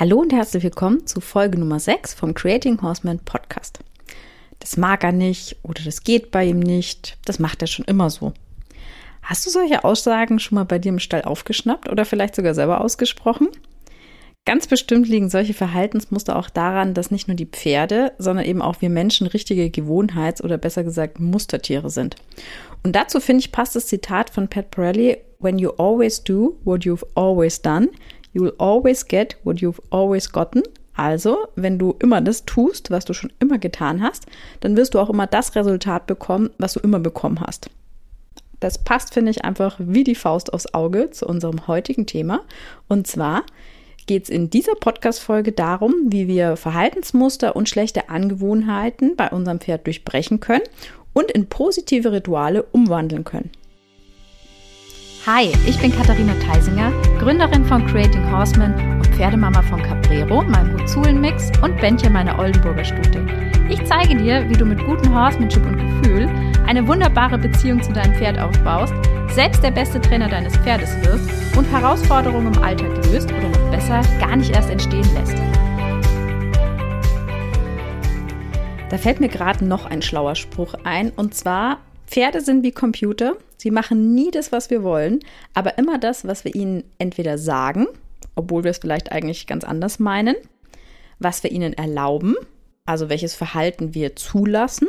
Hallo und herzlich willkommen zu Folge Nummer 6 vom Creating Horseman Podcast. Das mag er nicht oder das geht bei ihm nicht, das macht er schon immer so. Hast du solche Aussagen schon mal bei dir im Stall aufgeschnappt oder vielleicht sogar selber ausgesprochen? Ganz bestimmt liegen solche Verhaltensmuster auch daran, dass nicht nur die Pferde, sondern eben auch wir Menschen richtige Gewohnheits- oder besser gesagt Mustertiere sind. Und dazu finde ich passt das Zitat von Pat Pirelli, When you always do what you've always done, You'll always get what you've always gotten. Also, wenn du immer das tust, was du schon immer getan hast, dann wirst du auch immer das Resultat bekommen, was du immer bekommen hast. Das passt, finde ich, einfach wie die Faust aufs Auge zu unserem heutigen Thema. Und zwar geht es in dieser Podcast-Folge darum, wie wir Verhaltensmuster und schlechte Angewohnheiten bei unserem Pferd durchbrechen können und in positive Rituale umwandeln können. Hi, ich bin Katharina Theisinger, Gründerin von Creating Horsemen und Pferdemama von Caprero, meinem Huzulen-Mix und Bändchen meiner Oldenburger Stute. Ich zeige dir, wie du mit gutem Horsemanship und Gefühl eine wunderbare Beziehung zu deinem Pferd aufbaust, selbst der beste Trainer deines Pferdes wirst und Herausforderungen im Alltag löst oder noch besser gar nicht erst entstehen lässt. Da fällt mir gerade noch ein schlauer Spruch ein und zwar Pferde sind wie Computer. Sie machen nie das, was wir wollen, aber immer das, was wir ihnen entweder sagen, obwohl wir es vielleicht eigentlich ganz anders meinen, was wir ihnen erlauben, also welches Verhalten wir zulassen,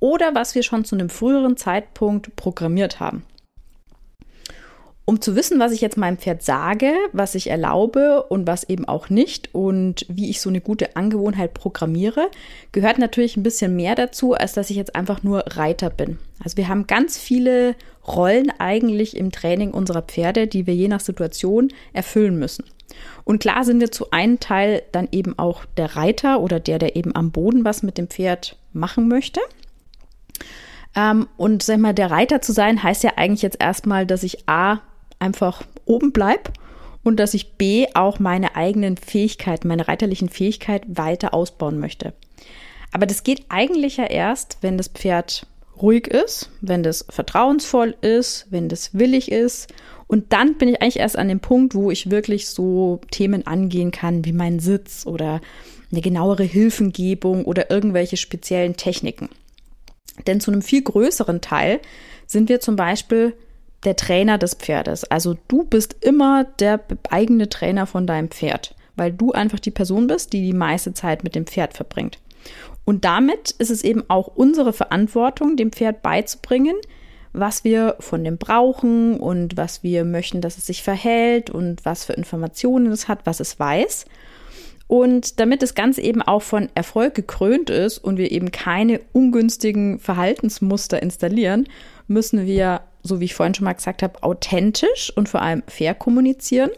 oder was wir schon zu einem früheren Zeitpunkt programmiert haben. Um zu wissen, was ich jetzt meinem Pferd sage, was ich erlaube und was eben auch nicht und wie ich so eine gute Angewohnheit programmiere, gehört natürlich ein bisschen mehr dazu, als dass ich jetzt einfach nur Reiter bin. Also wir haben ganz viele Rollen eigentlich im Training unserer Pferde, die wir je nach Situation erfüllen müssen. Und klar sind wir zu einem Teil dann eben auch der Reiter oder der, der eben am Boden was mit dem Pferd machen möchte. Ähm, und sag mal, der Reiter zu sein, heißt ja eigentlich jetzt erstmal, dass ich A einfach oben bleibe und dass ich B auch meine eigenen Fähigkeiten, meine reiterlichen Fähigkeiten weiter ausbauen möchte. Aber das geht eigentlich ja erst, wenn das Pferd ruhig ist, wenn das vertrauensvoll ist, wenn das willig ist. Und dann bin ich eigentlich erst an dem Punkt, wo ich wirklich so Themen angehen kann, wie mein Sitz oder eine genauere Hilfengebung oder irgendwelche speziellen Techniken. Denn zu einem viel größeren Teil sind wir zum Beispiel der Trainer des Pferdes. Also du bist immer der eigene Trainer von deinem Pferd, weil du einfach die Person bist, die die meiste Zeit mit dem Pferd verbringt. Und damit ist es eben auch unsere Verantwortung, dem Pferd beizubringen, was wir von dem brauchen und was wir möchten, dass es sich verhält und was für Informationen es hat, was es weiß. Und damit das Ganze eben auch von Erfolg gekrönt ist und wir eben keine ungünstigen Verhaltensmuster installieren, müssen wir so wie ich vorhin schon mal gesagt habe, authentisch und vor allem fair kommunizieren,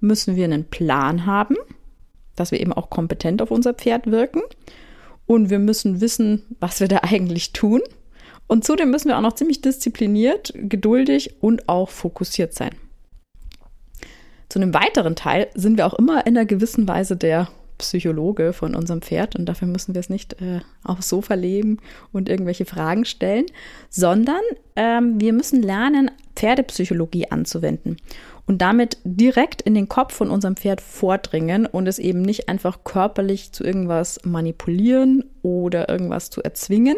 müssen wir einen Plan haben, dass wir eben auch kompetent auf unser Pferd wirken. Und wir müssen wissen, was wir da eigentlich tun. Und zudem müssen wir auch noch ziemlich diszipliniert, geduldig und auch fokussiert sein. Zu einem weiteren Teil sind wir auch immer in einer gewissen Weise der Psychologe von unserem Pferd und dafür müssen wir es nicht äh, aufs Sofa legen und irgendwelche Fragen stellen, sondern ähm, wir müssen lernen, Pferdepsychologie anzuwenden und damit direkt in den Kopf von unserem Pferd vordringen und es eben nicht einfach körperlich zu irgendwas manipulieren oder irgendwas zu erzwingen,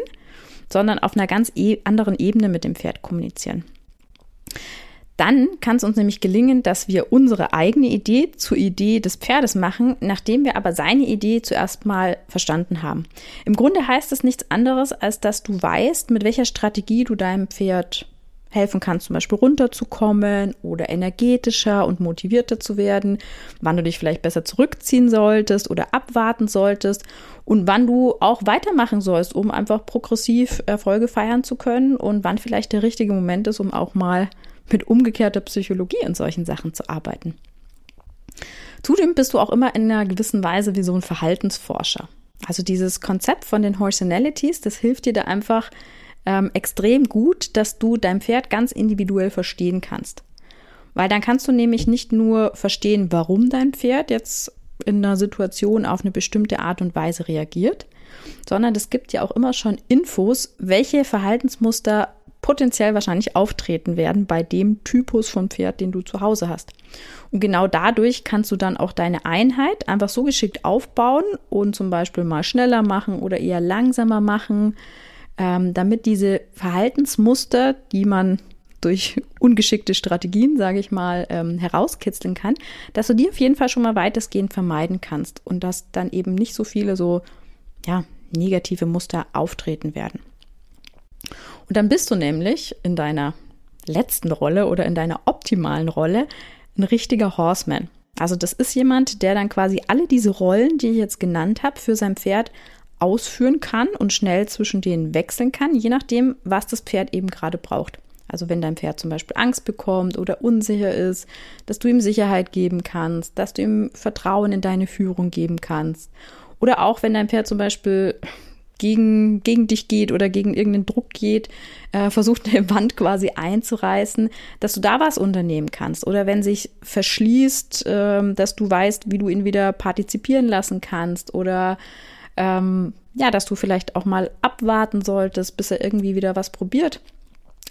sondern auf einer ganz e anderen Ebene mit dem Pferd kommunizieren. Dann kann es uns nämlich gelingen, dass wir unsere eigene Idee zur Idee des Pferdes machen, nachdem wir aber seine Idee zuerst mal verstanden haben. Im Grunde heißt es nichts anderes, als dass du weißt, mit welcher Strategie du deinem Pferd helfen kannst, zum Beispiel runterzukommen oder energetischer und motivierter zu werden, wann du dich vielleicht besser zurückziehen solltest oder abwarten solltest und wann du auch weitermachen sollst, um einfach progressiv Erfolge feiern zu können und wann vielleicht der richtige Moment ist, um auch mal mit umgekehrter Psychologie in solchen Sachen zu arbeiten. Zudem bist du auch immer in einer gewissen Weise wie so ein Verhaltensforscher. Also dieses Konzept von den Horsenalities, das hilft dir da einfach ähm, extrem gut, dass du dein Pferd ganz individuell verstehen kannst. Weil dann kannst du nämlich nicht nur verstehen, warum dein Pferd jetzt in einer Situation auf eine bestimmte Art und Weise reagiert, sondern es gibt ja auch immer schon Infos, welche Verhaltensmuster potenziell wahrscheinlich auftreten werden bei dem Typus von Pferd, den du zu Hause hast. Und genau dadurch kannst du dann auch deine Einheit einfach so geschickt aufbauen und zum Beispiel mal schneller machen oder eher langsamer machen, ähm, damit diese Verhaltensmuster, die man durch ungeschickte Strategien, sage ich mal, ähm, herauskitzeln kann, dass du die auf jeden Fall schon mal weitestgehend vermeiden kannst und dass dann eben nicht so viele so ja, negative Muster auftreten werden. Und dann bist du nämlich in deiner letzten Rolle oder in deiner optimalen Rolle ein richtiger Horseman. Also das ist jemand, der dann quasi alle diese Rollen, die ich jetzt genannt habe, für sein Pferd ausführen kann und schnell zwischen denen wechseln kann, je nachdem, was das Pferd eben gerade braucht. Also wenn dein Pferd zum Beispiel Angst bekommt oder unsicher ist, dass du ihm Sicherheit geben kannst, dass du ihm Vertrauen in deine Führung geben kannst. Oder auch wenn dein Pferd zum Beispiel gegen, gegen dich geht oder gegen irgendeinen Druck geht, äh, versucht eine Wand quasi einzureißen, dass du da was unternehmen kannst. Oder wenn sich verschließt, äh, dass du weißt, wie du ihn wieder partizipieren lassen kannst. Oder ähm, ja, dass du vielleicht auch mal abwarten solltest, bis er irgendwie wieder was probiert.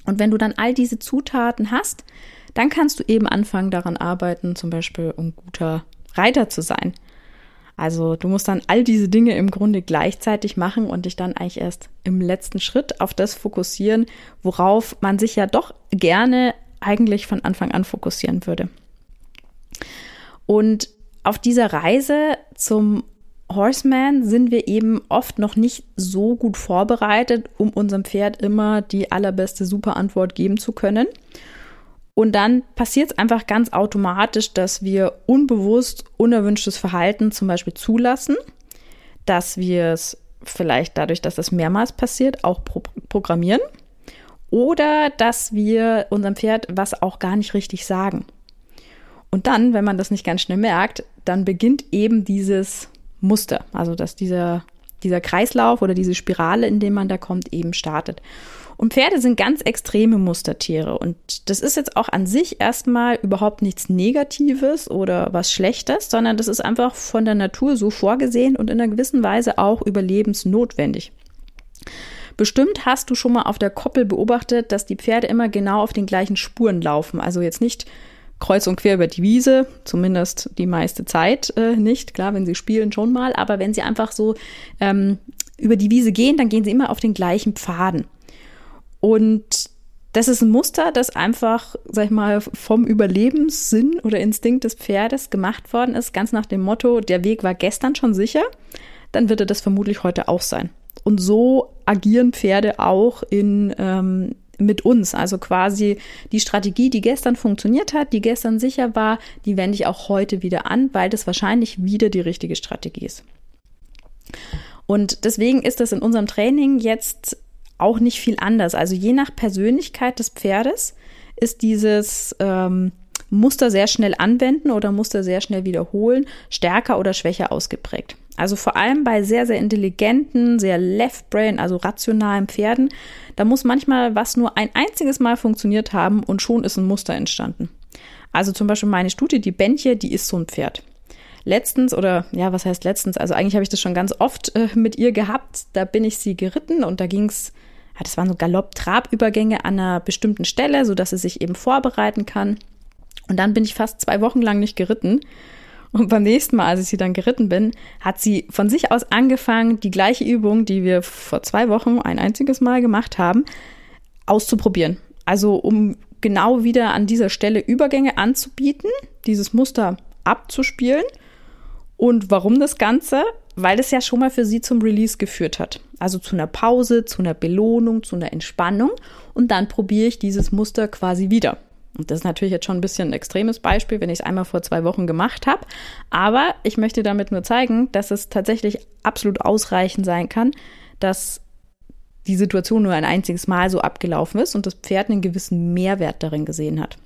Und wenn du dann all diese Zutaten hast, dann kannst du eben anfangen daran arbeiten, zum Beispiel um guter Reiter zu sein. Also du musst dann all diese Dinge im Grunde gleichzeitig machen und dich dann eigentlich erst im letzten Schritt auf das fokussieren, worauf man sich ja doch gerne eigentlich von Anfang an fokussieren würde. Und auf dieser Reise zum Horseman sind wir eben oft noch nicht so gut vorbereitet, um unserem Pferd immer die allerbeste Superantwort geben zu können. Und dann passiert es einfach ganz automatisch, dass wir unbewusst unerwünschtes Verhalten zum Beispiel zulassen, dass wir es vielleicht dadurch, dass das mehrmals passiert, auch pro programmieren oder dass wir unserem Pferd was auch gar nicht richtig sagen. Und dann, wenn man das nicht ganz schnell merkt, dann beginnt eben dieses Muster. Also dass dieser, dieser Kreislauf oder diese Spirale, in dem man da kommt, eben startet. Und Pferde sind ganz extreme Mustertiere. Und das ist jetzt auch an sich erstmal überhaupt nichts Negatives oder was Schlechtes, sondern das ist einfach von der Natur so vorgesehen und in einer gewissen Weise auch überlebensnotwendig. Bestimmt hast du schon mal auf der Koppel beobachtet, dass die Pferde immer genau auf den gleichen Spuren laufen. Also jetzt nicht kreuz und quer über die Wiese, zumindest die meiste Zeit äh, nicht. Klar, wenn sie spielen schon mal, aber wenn sie einfach so ähm, über die Wiese gehen, dann gehen sie immer auf den gleichen Pfaden. Und das ist ein Muster, das einfach, sag ich mal, vom Überlebenssinn oder Instinkt des Pferdes gemacht worden ist, ganz nach dem Motto, der Weg war gestern schon sicher, dann wird er das vermutlich heute auch sein. Und so agieren Pferde auch in, ähm, mit uns. Also quasi die Strategie, die gestern funktioniert hat, die gestern sicher war, die wende ich auch heute wieder an, weil das wahrscheinlich wieder die richtige Strategie ist. Und deswegen ist das in unserem Training jetzt auch nicht viel anders. Also je nach Persönlichkeit des Pferdes ist dieses ähm, Muster sehr schnell anwenden oder Muster sehr schnell wiederholen stärker oder schwächer ausgeprägt. Also vor allem bei sehr, sehr intelligenten, sehr left-brain, also rationalen Pferden, da muss manchmal was nur ein einziges Mal funktioniert haben und schon ist ein Muster entstanden. Also zum Beispiel meine Studie, die Bändche, die ist so ein Pferd. Letztens oder ja, was heißt letztens? Also eigentlich habe ich das schon ganz oft äh, mit ihr gehabt. Da bin ich sie geritten und da ging es, ja, das waren so Galopp-Trab-Übergänge an einer bestimmten Stelle, sodass sie sich eben vorbereiten kann. Und dann bin ich fast zwei Wochen lang nicht geritten und beim nächsten Mal, als ich sie dann geritten bin, hat sie von sich aus angefangen, die gleiche Übung, die wir vor zwei Wochen ein einziges Mal gemacht haben, auszuprobieren. Also um genau wieder an dieser Stelle Übergänge anzubieten, dieses Muster abzuspielen. Und warum das Ganze? Weil es ja schon mal für sie zum Release geführt hat. Also zu einer Pause, zu einer Belohnung, zu einer Entspannung. Und dann probiere ich dieses Muster quasi wieder. Und das ist natürlich jetzt schon ein bisschen ein extremes Beispiel, wenn ich es einmal vor zwei Wochen gemacht habe. Aber ich möchte damit nur zeigen, dass es tatsächlich absolut ausreichend sein kann, dass die Situation nur ein einziges Mal so abgelaufen ist und das Pferd einen gewissen Mehrwert darin gesehen hat.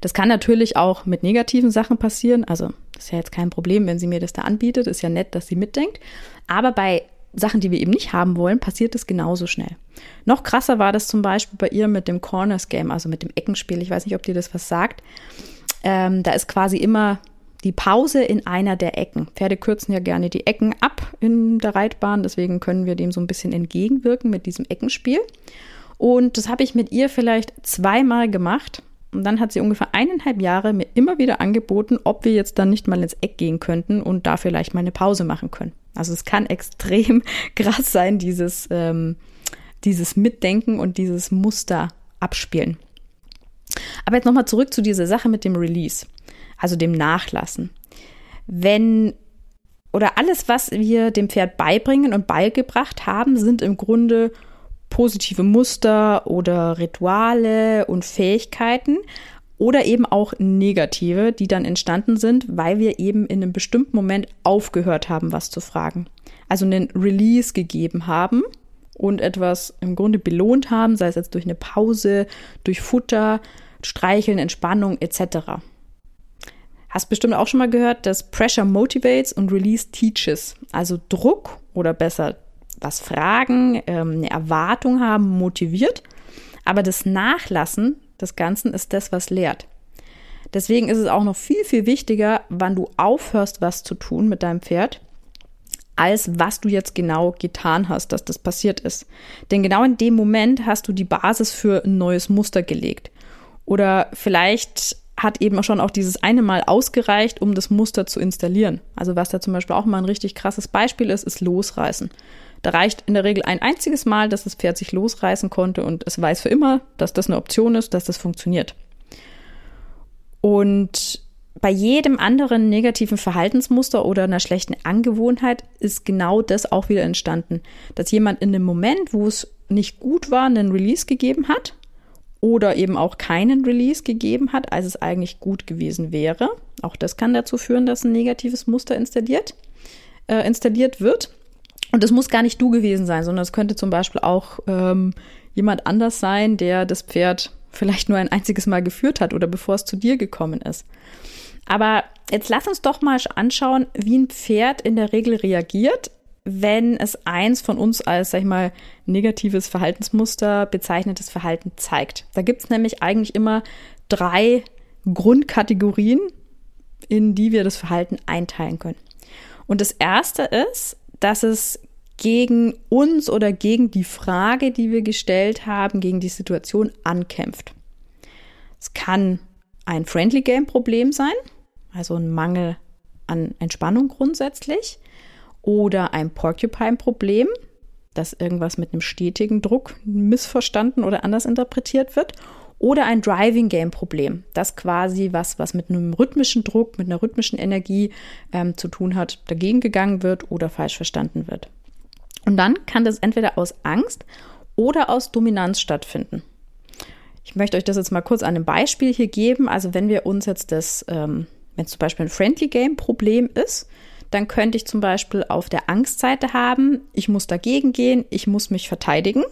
Das kann natürlich auch mit negativen Sachen passieren. Also, das ist ja jetzt kein Problem, wenn sie mir das da anbietet. Ist ja nett, dass sie mitdenkt. Aber bei Sachen, die wir eben nicht haben wollen, passiert es genauso schnell. Noch krasser war das zum Beispiel bei ihr mit dem Corners Game, also mit dem Eckenspiel. Ich weiß nicht, ob dir das was sagt. Ähm, da ist quasi immer die Pause in einer der Ecken. Pferde kürzen ja gerne die Ecken ab in der Reitbahn, deswegen können wir dem so ein bisschen entgegenwirken mit diesem Eckenspiel. Und das habe ich mit ihr vielleicht zweimal gemacht Und dann hat sie ungefähr eineinhalb Jahre mir immer wieder angeboten, ob wir jetzt dann nicht mal ins Eck gehen könnten und da vielleicht mal eine Pause machen können. Also es kann extrem krass sein, dieses, ähm, dieses Mitdenken und dieses Muster abspielen. Aber jetzt nochmal zurück zu dieser Sache mit dem Release, also dem Nachlassen. Wenn oder alles, was wir dem Pferd beibringen und beigebracht haben, sind im Grunde positive Muster oder Rituale und Fähigkeiten oder eben auch negative, die dann entstanden sind, weil wir eben in einem bestimmten Moment aufgehört haben, was zu fragen. Also einen Release gegeben haben und etwas im Grunde belohnt haben, sei es jetzt durch eine Pause, durch Futter, Streicheln, Entspannung etc. Hast bestimmt auch schon mal gehört, dass Pressure motivates und Release teaches. Also Druck oder besser was fragen, ähm, eine Erwartung haben, motiviert. Aber das Nachlassen des Ganzen ist das, was lehrt. Deswegen ist es auch noch viel, viel wichtiger, wann du aufhörst, was zu tun mit deinem Pferd, als was du jetzt genau getan hast, dass das passiert ist. Denn genau in dem Moment hast du die Basis für ein neues Muster gelegt. Oder vielleicht hat eben schon auch dieses eine Mal ausgereicht, um das Muster zu installieren. Also was da zum Beispiel auch mal ein richtig krasses Beispiel ist, ist Losreißen. Da reicht in der Regel ein einziges Mal, dass das Pferd sich losreißen konnte und es weiß für immer, dass das eine Option ist, dass das funktioniert. Und bei jedem anderen negativen Verhaltensmuster oder einer schlechten Angewohnheit ist genau das auch wieder entstanden, dass jemand in dem Moment, wo es nicht gut war, einen Release gegeben hat oder eben auch keinen Release gegeben hat, als es eigentlich gut gewesen wäre. Auch das kann dazu führen, dass ein negatives Muster installiert, äh, installiert wird. Und es muss gar nicht du gewesen sein, sondern es könnte zum Beispiel auch ähm, jemand anders sein, der das Pferd vielleicht nur ein einziges Mal geführt hat oder bevor es zu dir gekommen ist. Aber jetzt lass uns doch mal anschauen, wie ein Pferd in der Regel reagiert, wenn es eins von uns als, sag ich mal, negatives Verhaltensmuster bezeichnetes Verhalten zeigt. Da gibt es nämlich eigentlich immer drei Grundkategorien, in die wir das Verhalten einteilen können. Und das erste ist, dass es gegen uns oder gegen die Frage, die wir gestellt haben, gegen die Situation ankämpft. Es kann ein Friendly Game Problem sein, also ein Mangel an Entspannung grundsätzlich, oder ein Porcupine Problem, dass irgendwas mit einem stetigen Druck missverstanden oder anders interpretiert wird, oder ein Driving Game Problem, das quasi was, was mit einem rhythmischen Druck, mit einer rhythmischen Energie ähm, zu tun hat, dagegen gegangen wird oder falsch verstanden wird. Und dann kann das entweder aus Angst oder aus Dominanz stattfinden. Ich möchte euch das jetzt mal kurz an einem Beispiel hier geben. Also wenn wir uns jetzt das, ähm, wenn es zum Beispiel ein Friendly Game Problem ist, dann könnte ich zum Beispiel auf der Angstseite haben, ich muss dagegen gehen, ich muss mich verteidigen.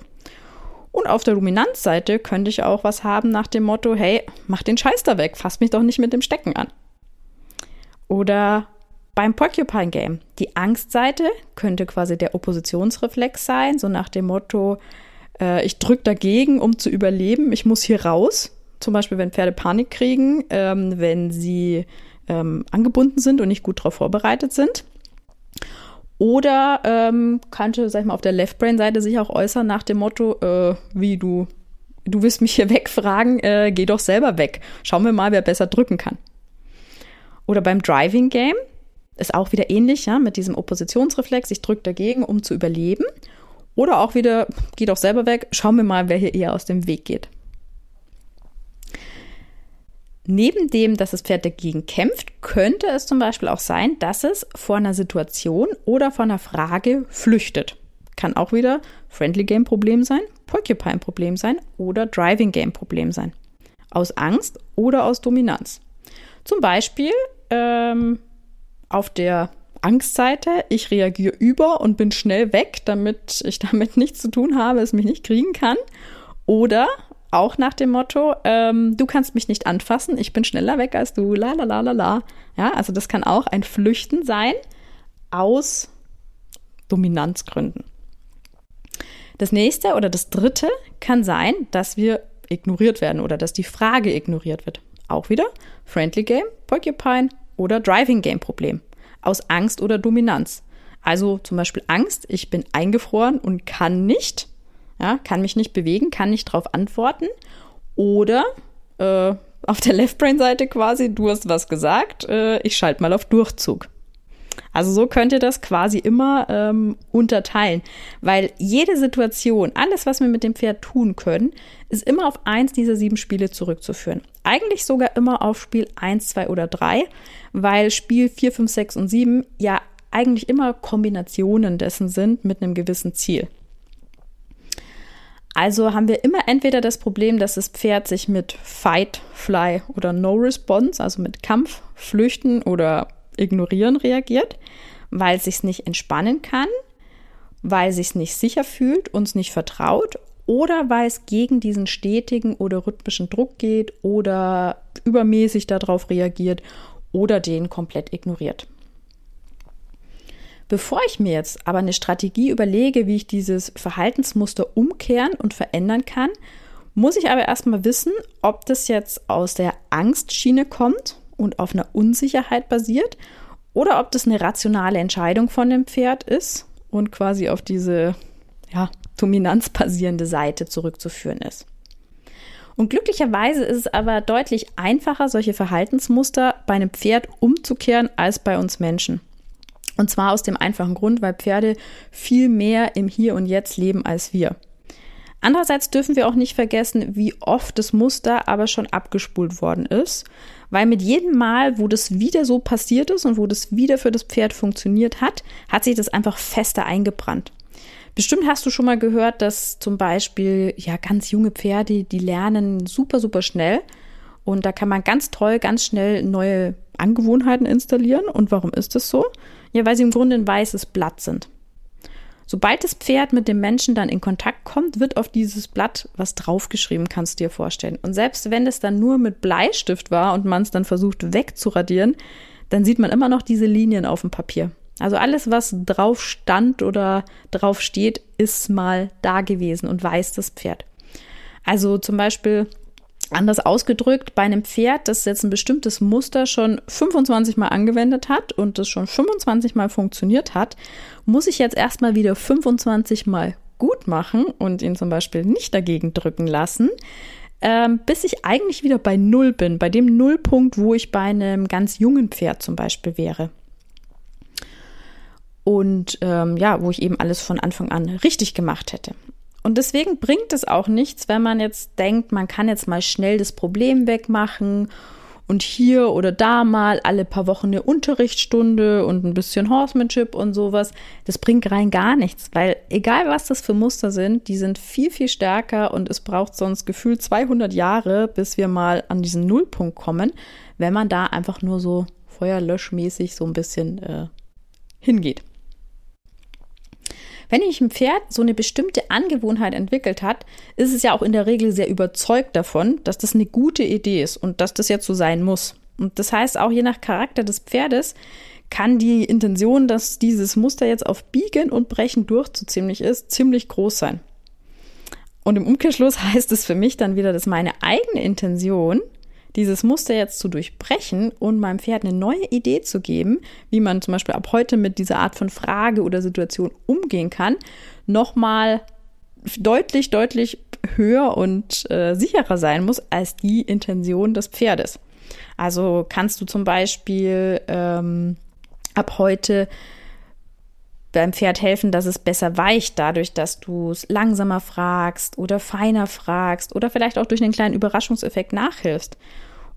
Und auf der Dominanzseite könnte ich auch was haben nach dem Motto, hey, mach den Scheiß da weg, fass mich doch nicht mit dem Stecken an. Oder beim Porcupine Game. Die Angstseite könnte quasi der Oppositionsreflex sein, so nach dem Motto, äh, ich drücke dagegen, um zu überleben, ich muss hier raus. Zum Beispiel, wenn Pferde Panik kriegen, ähm, wenn sie ähm, angebunden sind und nicht gut darauf vorbereitet sind. Oder ähm, könnte, sag ich mal, auf der Left-Brain-Seite sich auch äußern nach dem Motto, äh, wie du, du willst mich hier wegfragen, äh, geh doch selber weg. Schauen wir mal, wer besser drücken kann. Oder beim Driving Game ist auch wieder ähnlich, ja, mit diesem Oppositionsreflex, ich drücke dagegen, um zu überleben. Oder auch wieder, geh doch selber weg, schauen wir mal, wer hier eher aus dem Weg geht. Neben dem, dass das Pferd dagegen kämpft, könnte es zum Beispiel auch sein, dass es vor einer Situation oder vor einer Frage flüchtet. Kann auch wieder Friendly Game Problem sein, Porcupine Problem sein oder Driving Game Problem sein. Aus Angst oder aus Dominanz. Zum Beispiel ähm, auf der Angstseite, ich reagiere über und bin schnell weg, damit ich damit nichts zu tun habe, es mich nicht kriegen kann. Oder auch nach dem Motto, ähm, du kannst mich nicht anfassen, ich bin schneller weg als du, la la la la la. Ja, also das kann auch ein Flüchten sein aus Dominanzgründen. Das nächste oder das dritte kann sein, dass wir ignoriert werden oder dass die Frage ignoriert wird. Auch wieder Friendly Game, Porcupine oder Driving Game Problem. Aus Angst oder Dominanz. Also zum Beispiel Angst, ich bin eingefroren und kann nicht ja, kann mich nicht bewegen, kann nicht darauf antworten. Oder äh, auf der Left-Brain-Seite quasi, du hast was gesagt, äh, ich schalte mal auf Durchzug. Also so könnt ihr das quasi immer ähm, unterteilen, weil jede Situation, alles, was wir mit dem Pferd tun können, ist immer auf eins dieser sieben Spiele zurückzuführen. Eigentlich sogar immer auf Spiel eins, zwei oder drei, weil Spiel vier, fünf, sechs und sieben ja eigentlich immer Kombinationen dessen sind mit einem gewissen Ziel. Also haben wir immer entweder das Problem, dass das Pferd sich mit Fight, Fly oder No Response, also mit Kampf, Flüchten oder Ignorieren reagiert, weil es sich nicht entspannen kann, weil es sich nicht sicher fühlt, uns nicht vertraut oder weil es gegen diesen stetigen oder rhythmischen Druck geht oder übermäßig darauf reagiert oder den komplett ignoriert. Bevor ich mir jetzt aber eine Strategie überlege, wie ich dieses Verhaltensmuster umkehren und verändern kann, muss ich aber erstmal wissen, ob das jetzt aus der Angstschiene kommt und auf einer Unsicherheit basiert oder ob das eine rationale Entscheidung von dem Pferd ist und quasi auf diese ja, dominanzbasierende Seite zurückzuführen ist. Und glücklicherweise ist es aber deutlich einfacher, solche Verhaltensmuster bei einem Pferd umzukehren als bei uns Menschen. Und zwar aus dem einfachen Grund, weil Pferde viel mehr im Hier und Jetzt leben als wir. Andererseits dürfen wir auch nicht vergessen, wie oft das Muster aber schon abgespult worden ist, weil mit jedem Mal, wo das wieder so passiert ist und wo das wieder für das Pferd funktioniert hat, hat sich das einfach fester eingebrannt. Bestimmt hast du schon mal gehört, dass zum Beispiel ja ganz junge Pferde, die lernen super, super schnell und da kann man ganz toll, ganz schnell neue Angewohnheiten installieren. Und warum ist das so? Ja, weil sie im Grunde ein weißes Blatt sind. Sobald das Pferd mit dem Menschen dann in Kontakt kommt, wird auf dieses Blatt was draufgeschrieben, kannst du dir vorstellen. Und selbst wenn es dann nur mit Bleistift war und man es dann versucht wegzuradieren, dann sieht man immer noch diese Linien auf dem Papier. Also alles, was drauf stand oder drauf steht, ist mal da gewesen und weiß das Pferd. Also zum Beispiel Anders ausgedrückt, bei einem Pferd, das jetzt ein bestimmtes Muster schon 25 Mal angewendet hat und das schon 25 Mal funktioniert hat, muss ich jetzt erstmal wieder 25 Mal gut machen und ihn zum Beispiel nicht dagegen drücken lassen, ähm, bis ich eigentlich wieder bei Null bin, bei dem Nullpunkt, wo ich bei einem ganz jungen Pferd zum Beispiel wäre. Und ähm, ja, wo ich eben alles von Anfang an richtig gemacht hätte. Und deswegen bringt es auch nichts, wenn man jetzt denkt, man kann jetzt mal schnell das Problem wegmachen und hier oder da mal alle paar Wochen eine Unterrichtsstunde und ein bisschen Horsemanship und sowas. Das bringt rein gar nichts, weil egal was das für Muster sind, die sind viel, viel stärker und es braucht sonst gefühlt 200 Jahre, bis wir mal an diesen Nullpunkt kommen, wenn man da einfach nur so feuerlöschmäßig so ein bisschen äh, hingeht. Wenn nämlich ein Pferd so eine bestimmte Angewohnheit entwickelt hat, ist es ja auch in der Regel sehr überzeugt davon, dass das eine gute Idee ist und dass das jetzt so sein muss. Und das heißt, auch je nach Charakter des Pferdes kann die Intention, dass dieses Muster jetzt auf Biegen und Brechen durch zu ziemlich ist, ziemlich groß sein. Und im Umkehrschluss heißt es für mich dann wieder, dass meine eigene Intention dieses Muster jetzt zu durchbrechen und meinem Pferd eine neue Idee zu geben, wie man zum Beispiel ab heute mit dieser Art von Frage oder Situation umgehen kann, nochmal deutlich, deutlich höher und äh, sicherer sein muss als die Intention des Pferdes. Also kannst du zum Beispiel ähm, ab heute beim Pferd helfen, dass es besser weicht, dadurch, dass du es langsamer fragst oder feiner fragst oder vielleicht auch durch einen kleinen Überraschungseffekt nachhilfst.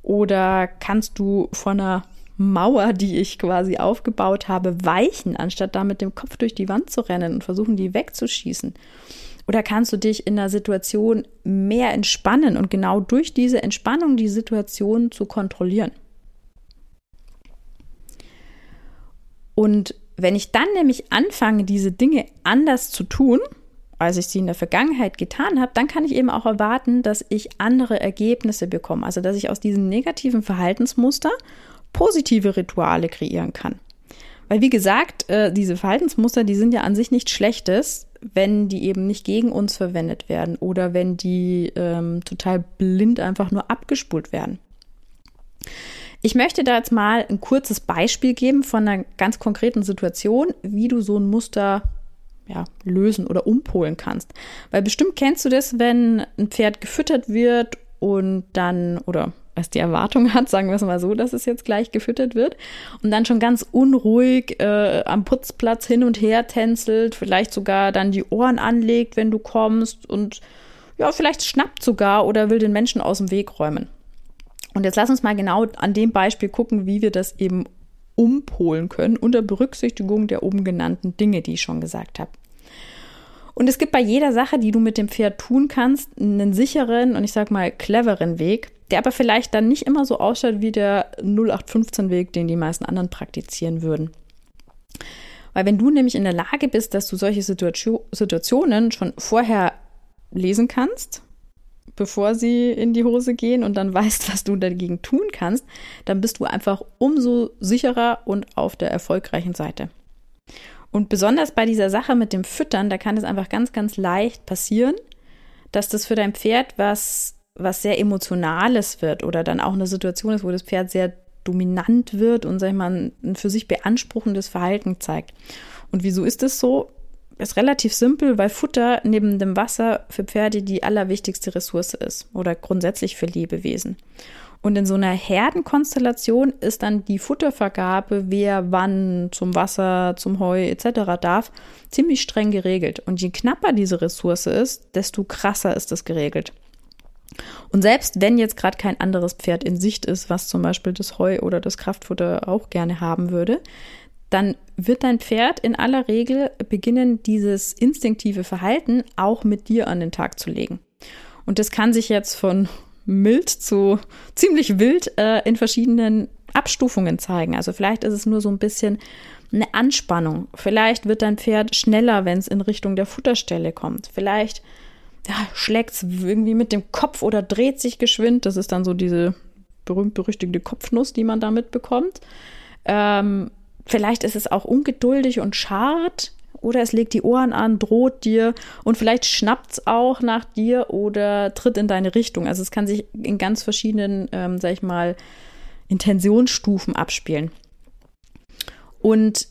Oder kannst du von einer Mauer, die ich quasi aufgebaut habe, weichen, anstatt da mit dem Kopf durch die Wand zu rennen und versuchen, die wegzuschießen? Oder kannst du dich in einer Situation mehr entspannen und genau durch diese Entspannung die Situation zu kontrollieren? Und wenn ich dann nämlich anfange, diese Dinge anders zu tun, als ich sie in der Vergangenheit getan habe, dann kann ich eben auch erwarten, dass ich andere Ergebnisse bekomme. Also dass ich aus diesem negativen Verhaltensmuster positive Rituale kreieren kann. Weil wie gesagt, äh, diese Verhaltensmuster, die sind ja an sich nichts Schlechtes, wenn die eben nicht gegen uns verwendet werden oder wenn die ähm, total blind einfach nur abgespult werden. Ich möchte da jetzt mal ein kurzes Beispiel geben von einer ganz konkreten Situation, wie du so ein Muster ja, lösen oder umpolen kannst. Weil bestimmt kennst du das, wenn ein Pferd gefüttert wird und dann, oder was die Erwartung hat, sagen wir es mal so, dass es jetzt gleich gefüttert wird und dann schon ganz unruhig äh, am Putzplatz hin und her tänzelt, vielleicht sogar dann die Ohren anlegt, wenn du kommst und ja, vielleicht schnappt sogar oder will den Menschen aus dem Weg räumen. Und jetzt lass uns mal genau an dem Beispiel gucken, wie wir das eben umpolen können unter Berücksichtigung der oben genannten Dinge, die ich schon gesagt habe. Und es gibt bei jeder Sache, die du mit dem Pferd tun kannst, einen sicheren und ich sag mal cleveren Weg, der aber vielleicht dann nicht immer so ausschaut wie der 0815-Weg, den die meisten anderen praktizieren würden. Weil wenn du nämlich in der Lage bist, dass du solche Situationen schon vorher lesen kannst, bevor sie in die Hose gehen und dann weißt, was du dagegen tun kannst, dann bist du einfach umso sicherer und auf der erfolgreichen Seite. Und besonders bei dieser Sache mit dem Füttern, da kann es einfach ganz, ganz leicht passieren, dass das für dein Pferd was, was sehr Emotionales wird oder dann auch eine Situation ist, wo das Pferd sehr dominant wird und, sag ich mal, ein für sich beanspruchendes Verhalten zeigt. Und wieso ist das so? Ist relativ simpel, weil Futter neben dem Wasser für Pferde die allerwichtigste Ressource ist oder grundsätzlich für Lebewesen. Und in so einer Herdenkonstellation ist dann die Futtervergabe, wer wann zum Wasser, zum Heu etc. darf, ziemlich streng geregelt. Und je knapper diese Ressource ist, desto krasser ist das geregelt. Und selbst wenn jetzt gerade kein anderes Pferd in Sicht ist, was zum Beispiel das Heu oder das Kraftfutter auch gerne haben würde, dann wird dein Pferd in aller Regel beginnen, dieses instinktive Verhalten auch mit dir an den Tag zu legen. Und das kann sich jetzt von mild zu ziemlich wild äh, in verschiedenen Abstufungen zeigen. Also vielleicht ist es nur so ein bisschen eine Anspannung. Vielleicht wird dein Pferd schneller, wenn es in Richtung der Futterstelle kommt. Vielleicht ja, schlägt es irgendwie mit dem Kopf oder dreht sich geschwind. Das ist dann so diese berühmt-berüchtigte Kopfnuss, die man da mitbekommt. Ähm, Vielleicht ist es auch ungeduldig und schart oder es legt die Ohren an, droht dir und vielleicht schnappt es auch nach dir oder tritt in deine Richtung. Also es kann sich in ganz verschiedenen, ähm, sag ich mal, Intentionsstufen abspielen. Und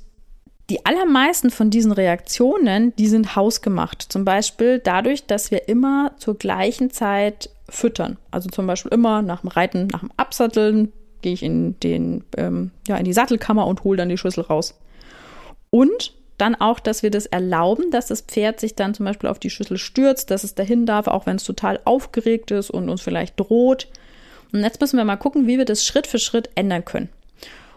die allermeisten von diesen Reaktionen, die sind hausgemacht. Zum Beispiel dadurch, dass wir immer zur gleichen Zeit füttern. Also zum Beispiel immer nach dem Reiten, nach dem Absatteln, gehe ich in, den, ähm, ja, in die Sattelkammer und hole dann die Schlüssel raus. Und dann auch, dass wir das erlauben, dass das Pferd sich dann zum Beispiel auf die Schüssel stürzt, dass es dahin darf, auch wenn es total aufgeregt ist und uns vielleicht droht. Und jetzt müssen wir mal gucken, wie wir das Schritt für Schritt ändern können.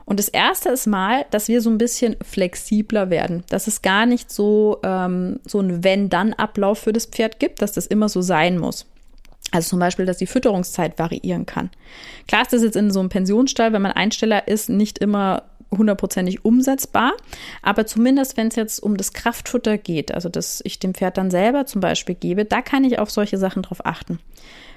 Und das erste ist mal, dass wir so ein bisschen flexibler werden, dass es gar nicht so, ähm, so ein Wenn-Dann-Ablauf für das Pferd gibt, dass das immer so sein muss. Also zum Beispiel, dass die Fütterungszeit variieren kann. Klar ist das jetzt in so einem Pensionsstall, wenn man Einsteller ist, nicht immer hundertprozentig umsetzbar. Aber zumindest, wenn es jetzt um das Kraftfutter geht, also dass ich dem Pferd dann selber zum Beispiel gebe, da kann ich auf solche Sachen drauf achten.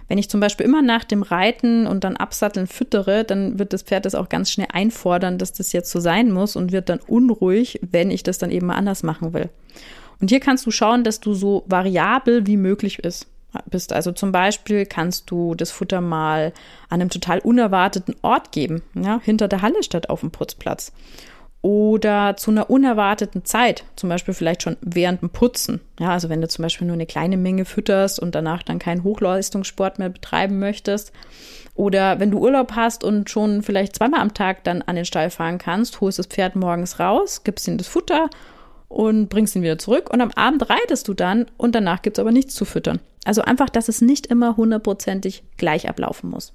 Wenn ich zum Beispiel immer nach dem Reiten und dann Absatteln füttere, dann wird das Pferd das auch ganz schnell einfordern, dass das jetzt so sein muss und wird dann unruhig, wenn ich das dann eben mal anders machen will. Und hier kannst du schauen, dass du so variabel wie möglich ist bist. Also zum Beispiel kannst du das Futter mal an einem total unerwarteten Ort geben, ja, hinter der Halle statt auf dem Putzplatz. Oder zu einer unerwarteten Zeit, zum Beispiel vielleicht schon während dem Putzen. Ja, also wenn du zum Beispiel nur eine kleine Menge fütterst und danach dann keinen Hochleistungssport mehr betreiben möchtest. Oder wenn du Urlaub hast und schon vielleicht zweimal am Tag dann an den Stall fahren kannst, holst das Pferd morgens raus, gibst ihm das Futter und bringst ihn wieder zurück und am Abend reitest du dann und danach gibt es aber nichts zu füttern. Also einfach, dass es nicht immer hundertprozentig gleich ablaufen muss.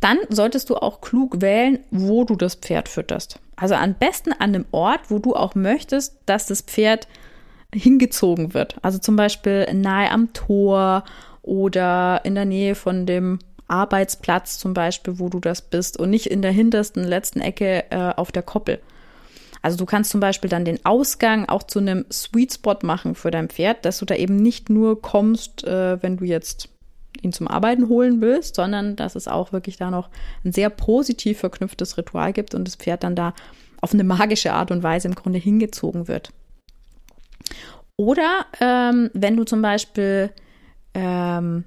Dann solltest du auch klug wählen, wo du das Pferd fütterst. Also am besten an einem Ort, wo du auch möchtest, dass das Pferd hingezogen wird. Also zum Beispiel nahe am Tor oder in der Nähe von dem Arbeitsplatz zum Beispiel, wo du das bist und nicht in der hintersten letzten Ecke äh, auf der Koppel. Also du kannst zum Beispiel dann den Ausgang auch zu einem Sweet Spot machen für dein Pferd, dass du da eben nicht nur kommst, äh, wenn du jetzt ihn zum Arbeiten holen willst, sondern dass es auch wirklich da noch ein sehr positiv verknüpftes Ritual gibt und das Pferd dann da auf eine magische Art und Weise im Grunde hingezogen wird. Oder ähm, wenn du zum Beispiel ähm,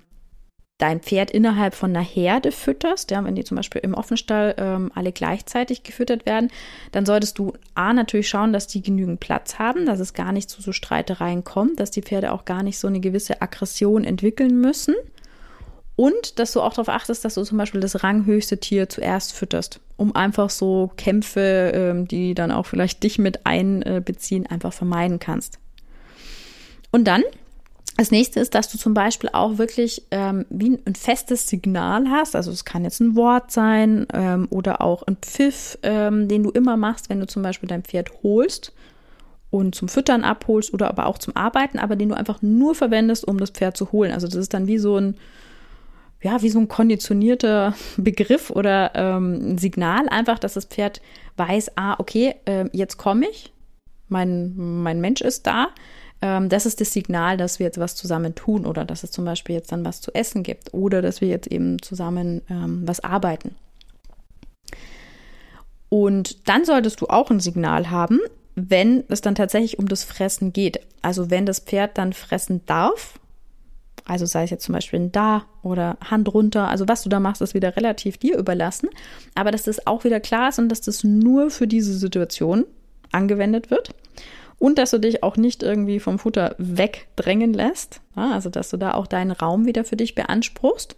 dein Pferd innerhalb von einer Herde fütterst, ja, wenn die zum Beispiel im Offenstall ähm, alle gleichzeitig gefüttert werden, dann solltest du A natürlich schauen, dass die genügend Platz haben, dass es gar nicht zu so Streitereien kommt, dass die Pferde auch gar nicht so eine gewisse Aggression entwickeln müssen. Und dass du auch darauf achtest, dass du zum Beispiel das ranghöchste Tier zuerst fütterst, um einfach so Kämpfe, ähm, die dann auch vielleicht dich mit einbeziehen, einfach vermeiden kannst. Und dann das nächste ist, dass du zum Beispiel auch wirklich ähm, wie ein, festes Signal hast. Also es kann jetzt ein Wort sein ähm, oder auch ein Pfiff, ähm, den du immer machst, wenn du zum Beispiel dein Pferd holst und zum Füttern abholst oder aber auch zum Arbeiten, aber den du einfach nur verwendest, um das Pferd zu holen. Also das ist dann wie so ein ja, wie so ein konditionierter Begriff oder ähm, ein Signal einfach, dass das Pferd weiß, ah, okay, äh, jetzt komme ich, mein, mein Mensch ist da. Ähm, das ist das Signal, dass wir jetzt was zusammen tun oder dass es zum Beispiel jetzt dann was zu essen gibt oder dass wir jetzt eben zusammen ähm, was arbeiten. Und dann solltest du auch ein Signal haben, wenn es dann tatsächlich um das Fressen geht. Also wenn das Pferd dann fressen darf, also sei es jetzt zum Beispiel ein Da oder Hand runter. Also was du da machst, ist wieder relativ dir überlassen. Aber dass das auch wieder klar ist und dass das nur für diese Situation angewendet wird. Und dass du dich auch nicht irgendwie vom Futter wegdrängen lässt. Also dass du da auch deinen Raum wieder für dich beanspruchst.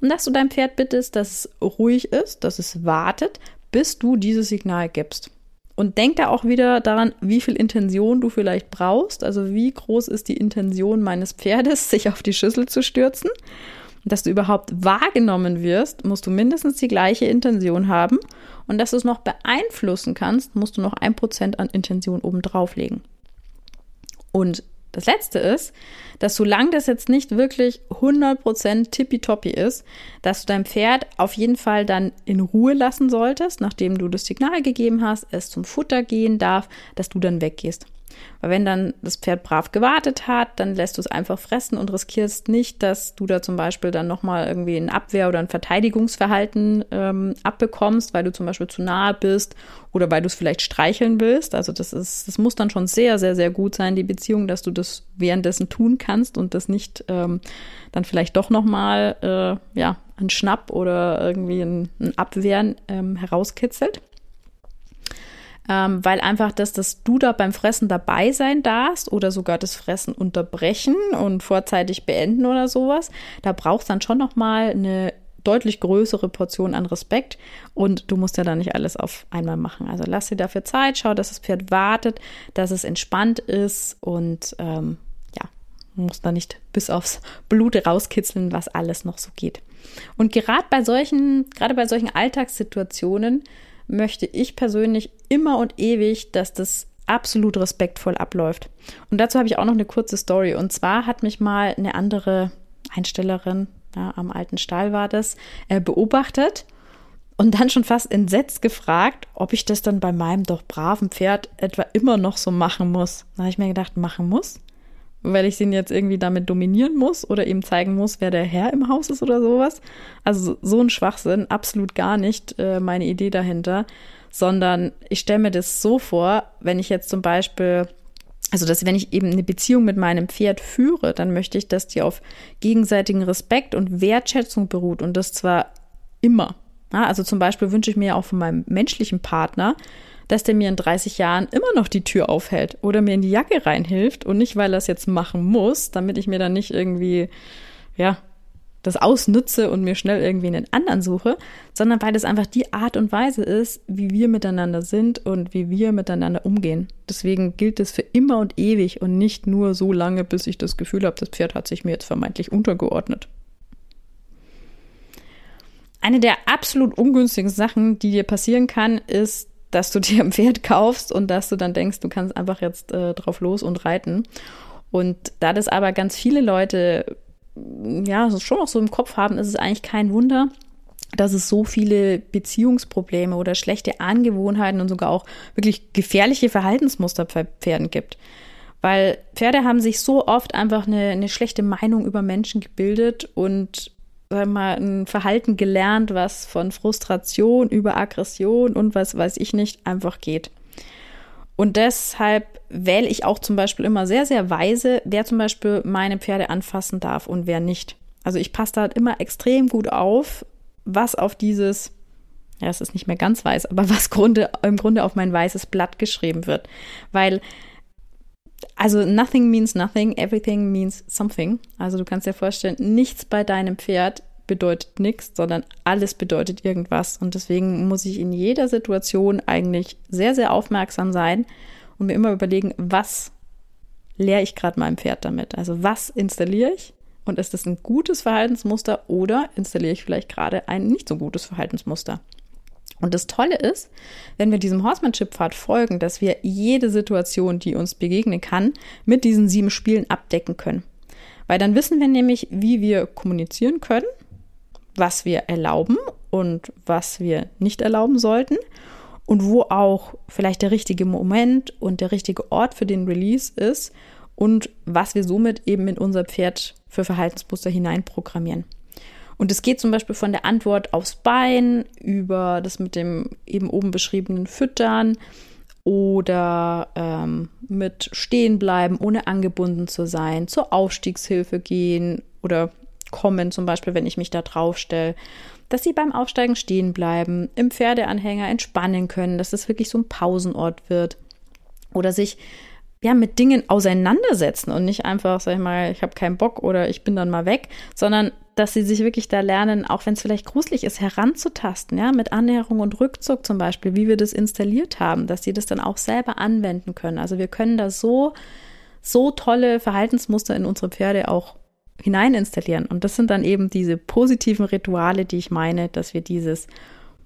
Und dass du dein Pferd bittest, dass es ruhig ist, dass es wartet, bis du dieses Signal gibst. Und denk da auch wieder daran, wie viel Intention du vielleicht brauchst. Also wie groß ist die Intention meines Pferdes, sich auf die Schüssel zu stürzen. Dass du überhaupt wahrgenommen wirst, musst du mindestens die gleiche Intention haben. Und dass du es noch beeinflussen kannst, musst du noch ein Prozent an Intention obendrauf legen. Und das letzte ist, dass solange das jetzt nicht wirklich 100% tippitoppi ist, dass du dein Pferd auf jeden Fall dann in Ruhe lassen solltest, nachdem du das Signal gegeben hast, es zum Futter gehen darf, dass du dann weggehst. Weil wenn dann das Pferd brav gewartet hat, dann lässt du es einfach fressen und riskierst nicht, dass du da zum Beispiel dann nochmal irgendwie ein Abwehr- oder ein Verteidigungsverhalten ähm, abbekommst, weil du zum Beispiel zu nahe bist oder weil du es vielleicht streicheln willst. Also das ist, das muss dann schon sehr, sehr, sehr gut sein, die Beziehung, dass du das währenddessen tun kannst und das nicht ähm, dann vielleicht doch nochmal äh, ja, ein Schnapp oder irgendwie ein, ein Abwehren ähm, herauskitzelt ähm, weil einfach das, dass du da beim Fressen dabei sein darfst oder sogar das Fressen unterbrechen und vorzeitig beenden oder sowas, da brauchst dann schon noch mal eine deutlich größere Portion an Respekt und du musst ja dann nicht alles auf einmal machen. Also lass dir dafür Zeit, schau, dass das Pferd wartet, dass es entspannt ist und ähm, ja, musst da nicht bis aufs Blut rauskitzeln, was alles noch so geht. Und gerade bei solchen, gerade bei solchen Alltagssituationen möchte ich persönlich immer und ewig, dass das absolut respektvoll abläuft. Und dazu habe ich auch noch eine kurze Story. Und zwar hat mich mal eine andere Einstellerin, ja, am alten Stall war das, äh, beobachtet und dann schon fast entsetzt gefragt, ob ich das dann bei meinem doch braven Pferd etwa immer noch so machen muss. Da habe ich mir gedacht, machen muss? Weil ich ihn jetzt irgendwie damit dominieren muss oder ihm zeigen muss, wer der Herr im Haus ist oder sowas. Also so ein Schwachsinn, absolut gar nicht äh, meine Idee dahinter, sondern ich stelle mir das so vor, wenn ich jetzt zum Beispiel, also dass wenn ich eben eine Beziehung mit meinem Pferd führe, dann möchte ich, dass die auf gegenseitigen Respekt und Wertschätzung beruht und das zwar immer. Ja, also zum Beispiel wünsche ich mir auch von meinem menschlichen Partner, dass der mir in 30 Jahren immer noch die Tür aufhält oder mir in die Jacke reinhilft und nicht, weil er es jetzt machen muss, damit ich mir dann nicht irgendwie, ja, das ausnütze und mir schnell irgendwie einen anderen suche, sondern weil das einfach die Art und Weise ist, wie wir miteinander sind und wie wir miteinander umgehen. Deswegen gilt es für immer und ewig und nicht nur so lange, bis ich das Gefühl habe, das Pferd hat sich mir jetzt vermeintlich untergeordnet. Eine der absolut ungünstigen Sachen, die dir passieren kann, ist, dass du dir ein Pferd kaufst und dass du dann denkst, du kannst einfach jetzt äh, drauf los und reiten. Und da das aber ganz viele Leute ja schon noch so im Kopf haben, ist es eigentlich kein Wunder, dass es so viele Beziehungsprobleme oder schlechte Angewohnheiten und sogar auch wirklich gefährliche Verhaltensmuster bei Pferden gibt. Weil Pferde haben sich so oft einfach eine, eine schlechte Meinung über Menschen gebildet und sag mal, ein Verhalten gelernt, was von Frustration über Aggression und was weiß ich nicht einfach geht. Und deshalb wähle ich auch zum Beispiel immer sehr, sehr weise, wer zum Beispiel meine Pferde anfassen darf und wer nicht. Also ich passe da halt immer extrem gut auf, was auf dieses, ja, es ist nicht mehr ganz weiß, aber was Grunde, im Grunde auf mein weißes Blatt geschrieben wird. Weil also nothing means nothing, everything means something. Also du kannst dir vorstellen, nichts bei deinem Pferd bedeutet nichts, sondern alles bedeutet irgendwas. Und deswegen muss ich in jeder Situation eigentlich sehr, sehr aufmerksam sein und mir immer überlegen, was lehre ich gerade meinem Pferd damit? Also was installiere ich? Und ist das ein gutes Verhaltensmuster oder installiere ich vielleicht gerade ein nicht so gutes Verhaltensmuster? Und das Tolle ist, wenn wir diesem Horsemanship-Pfad folgen, dass wir jede Situation, die uns begegnen kann, mit diesen sieben Spielen abdecken können. Weil dann wissen wir nämlich, wie wir kommunizieren können, was wir erlauben und was wir nicht erlauben sollten und wo auch vielleicht der richtige Moment und der richtige Ort für den Release ist und was wir somit eben in unser Pferd für Verhaltensmuster hineinprogrammieren. Und es geht zum Beispiel von der Antwort aufs Bein über das mit dem eben oben beschriebenen Füttern oder ähm, mit stehen bleiben, ohne angebunden zu sein, zur Aufstiegshilfe gehen oder kommen, zum Beispiel, wenn ich mich da drauf stelle, dass sie beim Aufsteigen stehen bleiben, im Pferdeanhänger entspannen können, dass es wirklich so ein Pausenort wird oder sich ja, mit Dingen auseinandersetzen und nicht einfach, sag ich mal, ich habe keinen Bock oder ich bin dann mal weg, sondern dass sie sich wirklich da lernen, auch wenn es vielleicht gruselig ist, heranzutasten, ja, mit Annäherung und Rückzug zum Beispiel, wie wir das installiert haben, dass sie das dann auch selber anwenden können. Also wir können da so, so tolle Verhaltensmuster in unsere Pferde auch hinein installieren. Und das sind dann eben diese positiven Rituale, die ich meine, dass wir dieses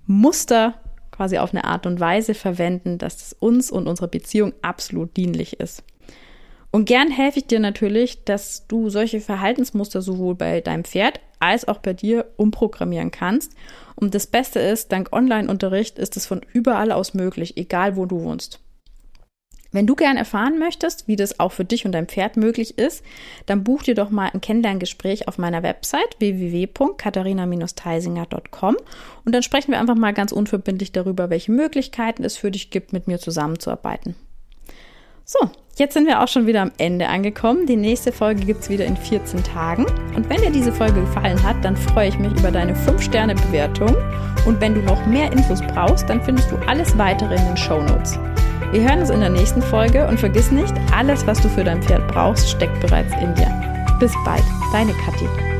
Muster quasi auf eine Art und Weise verwenden, dass es uns und unserer Beziehung absolut dienlich ist. Und gern helfe ich dir natürlich, dass du solche Verhaltensmuster sowohl bei deinem Pferd als auch bei dir umprogrammieren kannst. Und das Beste ist, dank Online-Unterricht ist es von überall aus möglich, egal wo du wohnst. Wenn du gern erfahren möchtest, wie das auch für dich und dein Pferd möglich ist, dann buch dir doch mal ein Kennenlerngespräch auf meiner Website www.katharina-teisinger.com und dann sprechen wir einfach mal ganz unverbindlich darüber, welche Möglichkeiten es für dich gibt, mit mir zusammenzuarbeiten. So, jetzt sind wir auch schon wieder am Ende angekommen. Die nächste Folge gibt es wieder in 14 Tagen. Und wenn dir diese Folge gefallen hat, dann freue ich mich über deine 5-Sterne-Bewertung. Und wenn du noch mehr Infos brauchst, dann findest du alles weitere in den Show Notes. Wir hören uns in der nächsten Folge und vergiss nicht, alles, was du für dein Pferd brauchst, steckt bereits in dir. Bis bald, deine Kathi.